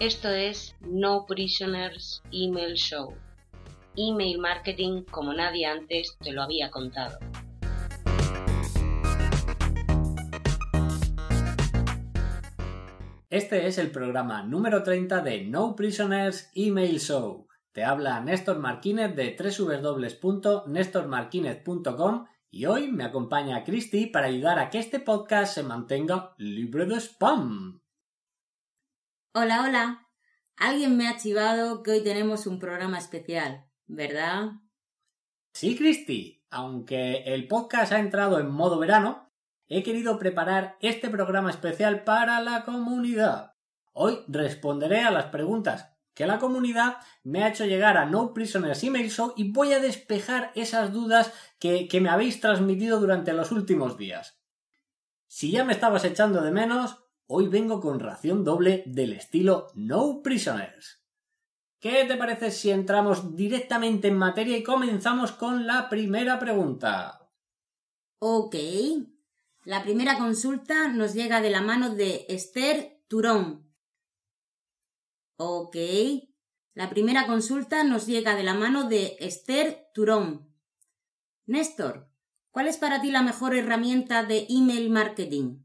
Esto es No Prisoners Email Show. Email marketing como nadie antes te lo había contado. Este es el programa número 30 de No Prisoners Email Show. Te habla Néstor Marquínez de www.nestormarquinez.com y hoy me acompaña Christy para ayudar a que este podcast se mantenga libre de spam. Hola, hola. Alguien me ha chivado que hoy tenemos un programa especial, ¿verdad? Sí, Christy. Aunque el podcast ha entrado en modo verano, he querido preparar este programa especial para la comunidad. Hoy responderé a las preguntas que la comunidad me ha hecho llegar a No Prisoners Email Show y voy a despejar esas dudas que, que me habéis transmitido durante los últimos días. Si ya me estabas echando de menos, hoy vengo con ración doble del estilo No Prisoners. ¿Qué te parece si entramos directamente en materia y comenzamos con la primera pregunta? Ok, la primera consulta nos llega de la mano de Esther Turón. Ok. La primera consulta nos llega de la mano de Esther Turón. Néstor, ¿cuál es para ti la mejor herramienta de email marketing?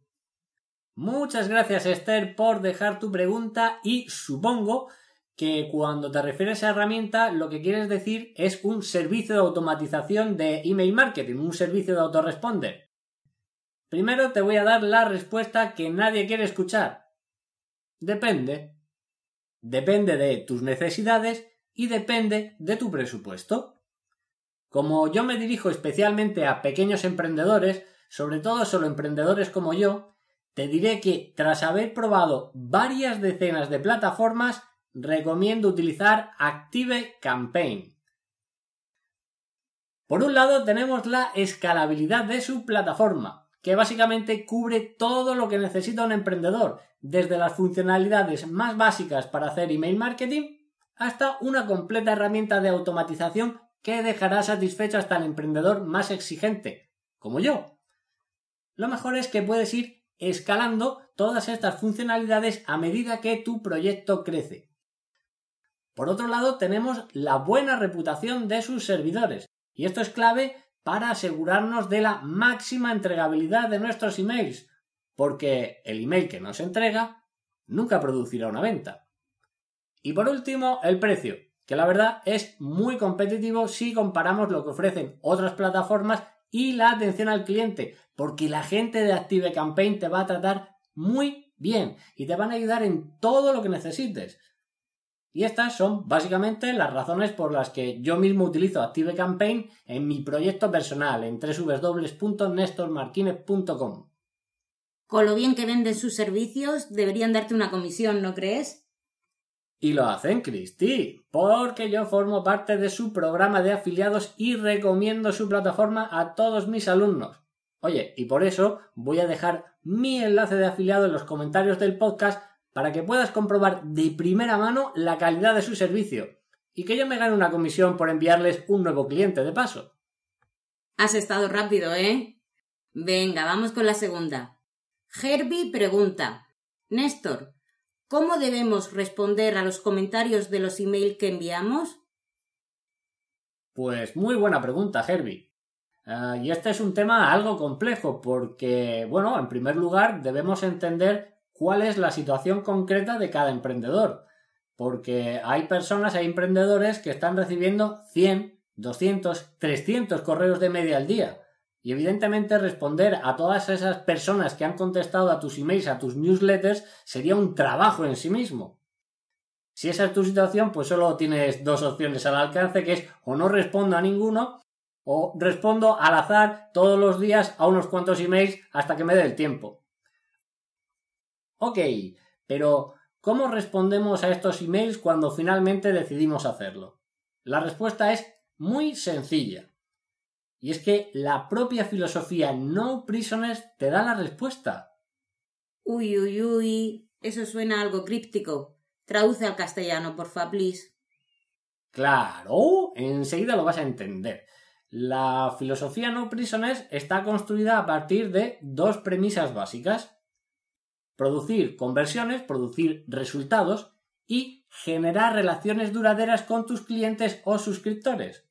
Muchas gracias Esther por dejar tu pregunta y supongo que cuando te refieres a herramienta lo que quieres decir es un servicio de automatización de email marketing, un servicio de autoresponder. Primero te voy a dar la respuesta que nadie quiere escuchar. Depende. Depende de tus necesidades y depende de tu presupuesto. Como yo me dirijo especialmente a pequeños emprendedores, sobre todo solo emprendedores como yo, te diré que tras haber probado varias decenas de plataformas, recomiendo utilizar Active Campaign. Por un lado tenemos la escalabilidad de su plataforma, que básicamente cubre todo lo que necesita un emprendedor, desde las funcionalidades más básicas para hacer email marketing hasta una completa herramienta de automatización que dejará satisfecho hasta el emprendedor más exigente, como yo. Lo mejor es que puedes ir escalando todas estas funcionalidades a medida que tu proyecto crece. Por otro lado, tenemos la buena reputación de sus servidores, y esto es clave para asegurarnos de la máxima entregabilidad de nuestros emails, porque el email que nos entrega nunca producirá una venta. Y por último, el precio, que la verdad es muy competitivo si comparamos lo que ofrecen otras plataformas y la atención al cliente, porque la gente de Active Campaign te va a tratar muy bien y te van a ayudar en todo lo que necesites. Y estas son básicamente las razones por las que yo mismo utilizo Active Campaign en mi proyecto personal en www.nestormarquinez.com. Con lo bien que venden sus servicios, deberían darte una comisión, ¿no crees? Y lo hacen, Cristi, porque yo formo parte de su programa de afiliados y recomiendo su plataforma a todos mis alumnos. Oye, y por eso voy a dejar mi enlace de afiliado en los comentarios del podcast para que puedas comprobar de primera mano la calidad de su servicio y que yo me gane una comisión por enviarles un nuevo cliente de paso. Has estado rápido, ¿eh? Venga, vamos con la segunda. Herbie pregunta. Néstor, ¿cómo debemos responder a los comentarios de los emails que enviamos? Pues muy buena pregunta, Herbie. Ah, y este es un tema algo complejo porque, bueno, en primer lugar debemos entender cuál es la situación concreta de cada emprendedor. Porque hay personas, hay emprendedores que están recibiendo 100, 200, 300 correos de media al día. Y evidentemente responder a todas esas personas que han contestado a tus emails, a tus newsletters, sería un trabajo en sí mismo. Si esa es tu situación, pues solo tienes dos opciones al alcance, que es o no respondo a ninguno, o respondo al azar todos los días a unos cuantos emails hasta que me dé el tiempo. Ok, pero ¿cómo respondemos a estos emails cuando finalmente decidimos hacerlo? La respuesta es muy sencilla. Y es que la propia filosofía No Prisoners te da la respuesta. Uy, uy, uy, eso suena algo críptico. Traduce al castellano, porfa, please. Claro, enseguida lo vas a entender. La filosofía No Prisoners está construida a partir de dos premisas básicas producir conversiones, producir resultados y generar relaciones duraderas con tus clientes o suscriptores.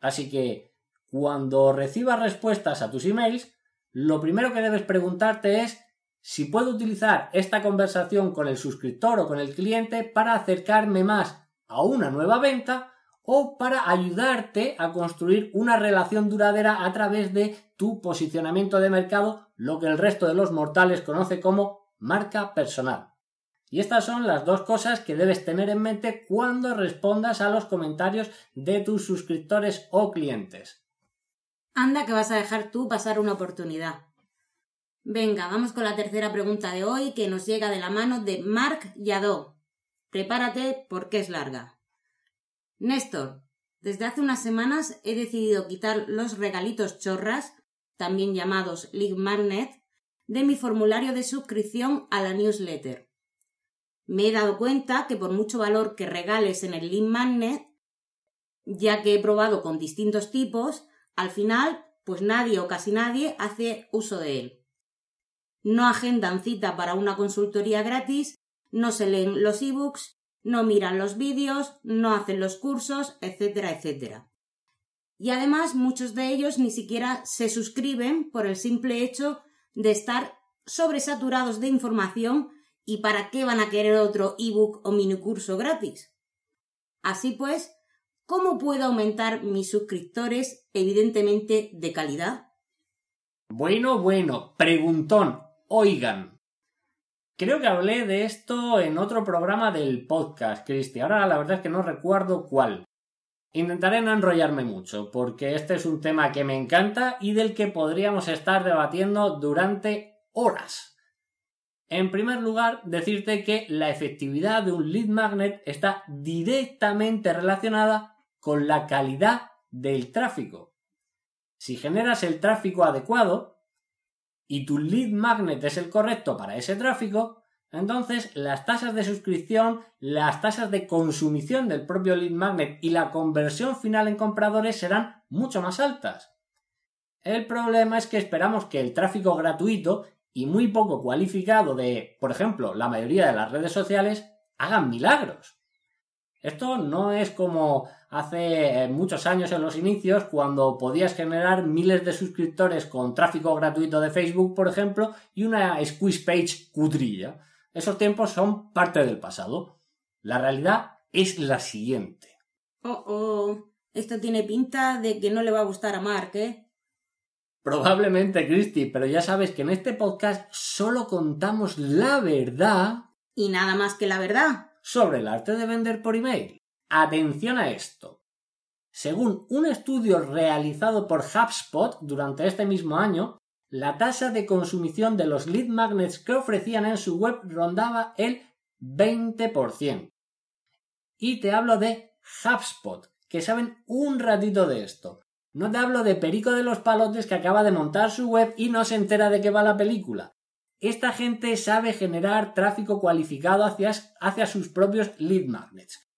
Así que cuando recibas respuestas a tus emails, lo primero que debes preguntarte es si puedo utilizar esta conversación con el suscriptor o con el cliente para acercarme más a una nueva venta o para ayudarte a construir una relación duradera a través de tu posicionamiento de mercado, lo que el resto de los mortales conoce como marca personal. Y estas son las dos cosas que debes tener en mente cuando respondas a los comentarios de tus suscriptores o clientes. Anda que vas a dejar tú pasar una oportunidad. Venga, vamos con la tercera pregunta de hoy que nos llega de la mano de Marc Yadó. Prepárate porque es larga. Néstor, desde hace unas semanas he decidido quitar los regalitos chorras, también llamados League Magnet, de mi formulario de suscripción a la newsletter. Me he dado cuenta que por mucho valor que regales en el League Magnet, ya que he probado con distintos tipos, al final, pues nadie o casi nadie hace uso de él. No agendan cita para una consultoría gratis, no se leen los ebooks, no miran los vídeos, no hacen los cursos, etcétera, etcétera. Y además muchos de ellos ni siquiera se suscriben por el simple hecho de estar sobresaturados de información y para qué van a querer otro ebook o minicurso gratis. Así pues, ¿cómo puedo aumentar mis suscriptores evidentemente de calidad? Bueno, bueno, preguntón. Oigan, Creo que hablé de esto en otro programa del podcast, Cristi. Ahora la verdad es que no recuerdo cuál. Intentaré no enrollarme mucho, porque este es un tema que me encanta y del que podríamos estar debatiendo durante horas. En primer lugar, decirte que la efectividad de un lead magnet está directamente relacionada con la calidad del tráfico. Si generas el tráfico adecuado, y tu lead magnet es el correcto para ese tráfico, entonces las tasas de suscripción, las tasas de consumición del propio lead magnet y la conversión final en compradores serán mucho más altas. El problema es que esperamos que el tráfico gratuito y muy poco cualificado de, por ejemplo, la mayoría de las redes sociales hagan milagros. Esto no es como hace eh, muchos años en los inicios cuando podías generar miles de suscriptores con tráfico gratuito de Facebook, por ejemplo, y una squeeze page cudrilla. Esos tiempos son parte del pasado. La realidad es la siguiente. Oh, oh. Esto tiene pinta de que no le va a gustar a Mark, ¿eh? Probablemente, Christy, pero ya sabes que en este podcast solo contamos la verdad. Y nada más que la verdad sobre el arte de vender por email. Atención a esto. Según un estudio realizado por HubSpot durante este mismo año, la tasa de consumición de los lead magnets que ofrecían en su web rondaba el 20%. Y te hablo de HubSpot, que saben un ratito de esto. No te hablo de Perico de los Palotes que acaba de montar su web y no se entera de qué va la película. Esta gente sabe generar tráfico cualificado hacia, hacia sus propios lead magnets.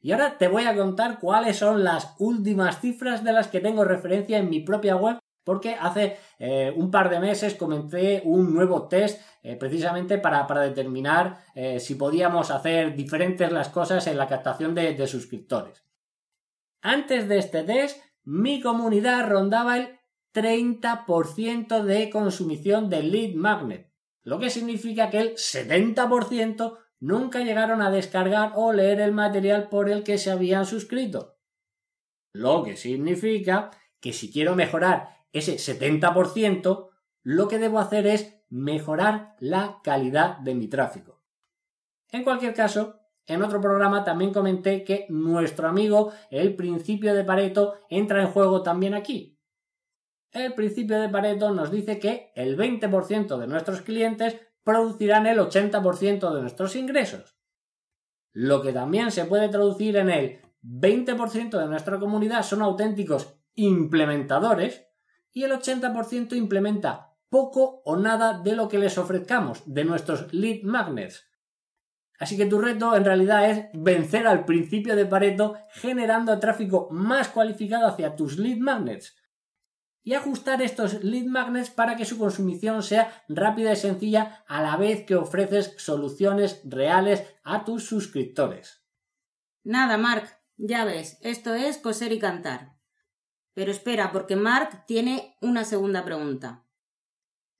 Y ahora te voy a contar cuáles son las últimas cifras de las que tengo referencia en mi propia web porque hace eh, un par de meses comencé un nuevo test eh, precisamente para, determinar eh, si podíamos hacer diferentes las cosas en la captación de, de suscriptores. Antes de este test, mi comunidad rondaba el 30% de consumición de lead magnet lo que significa que el 70% nunca llegaron a descargar o leer el material por el que se habían suscrito. Lo que significa que si quiero mejorar ese 70%, lo que debo hacer es mejorar la calidad de mi tráfico. En cualquier caso, en otro programa también comenté que nuestro amigo el principio de Pareto entra en juego también aquí. El principio de Pareto nos dice que el 20% de nuestros clientes producirán el 80% de nuestros ingresos. Lo que también se puede traducir en el 20% de nuestra comunidad son auténticos implementadores y el 80% implementa poco o nada de lo que les ofrezcamos, de nuestros lead magnets. Así que tu reto en realidad es vencer al principio de Pareto generando tráfico más cualificado hacia tus lead magnets. Y ajustar estos lead magnets para que su consumición sea rápida y sencilla a la vez que ofreces soluciones reales a tus suscriptores. Nada, Mark, ya ves, esto es coser y cantar. Pero espera, porque Mark tiene una segunda pregunta.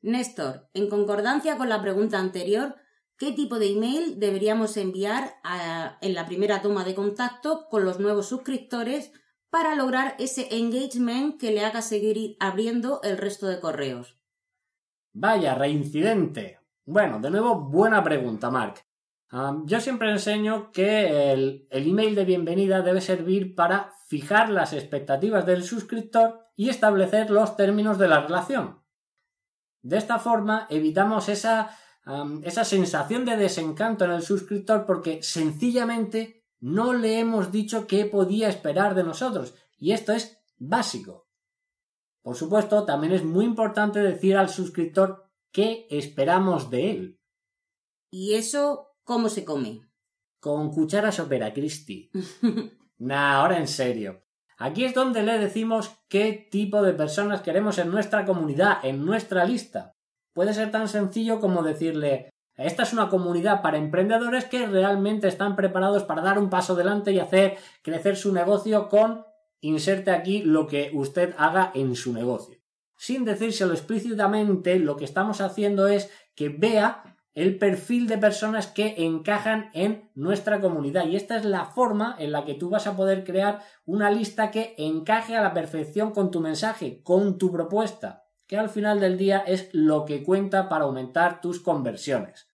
Néstor, en concordancia con la pregunta anterior, ¿qué tipo de email deberíamos enviar en la primera toma de contacto con los nuevos suscriptores para lograr ese engagement que le haga seguir abriendo el resto de correos? Vaya, reincidente. Bueno, de nuevo, buena pregunta, Mark. yo siempre enseño que el, el email de bienvenida debe servir para fijar las expectativas del suscriptor y establecer los términos de la relación. De esta forma evitamos esa, esa sensación de desencanto en el suscriptor porque sencillamente no le hemos dicho qué podía esperar de nosotros y esto es básico. Por supuesto, también es muy importante decir al suscriptor qué esperamos de él. ¿Y eso cómo se come? Con cuchara sopera, Christie. nah, ahora en serio. Aquí es donde le decimos qué tipo de personas queremos en nuestra comunidad, en nuestra lista. Puede ser tan sencillo como decirle esta es una comunidad para emprendedores que realmente están preparados para dar un paso adelante y hacer crecer su negocio con inserte aquí lo que usted haga en su negocio. Sin decírselo explícitamente, lo que estamos haciendo es que vea el perfil de personas que encajan en nuestra comunidad. Y esta es la forma en la que tú vas a poder crear una lista que encaje a la perfección con tu mensaje, con tu propuesta, que al final del día es lo que cuenta para aumentar tus conversiones.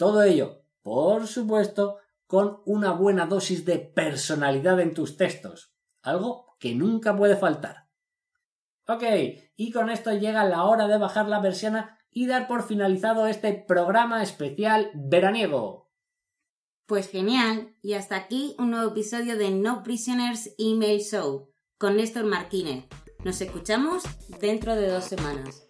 Todo ello, por supuesto, con una buena dosis de personalidad en tus textos, algo que nunca puede faltar. Ok, y con esto llega la hora de bajar la versión y dar por finalizado este programa especial veraniego. Pues genial, y hasta aquí un nuevo episodio de No Prisoners Email Show con Néstor Martínez. Nos escuchamos dentro de dos semanas.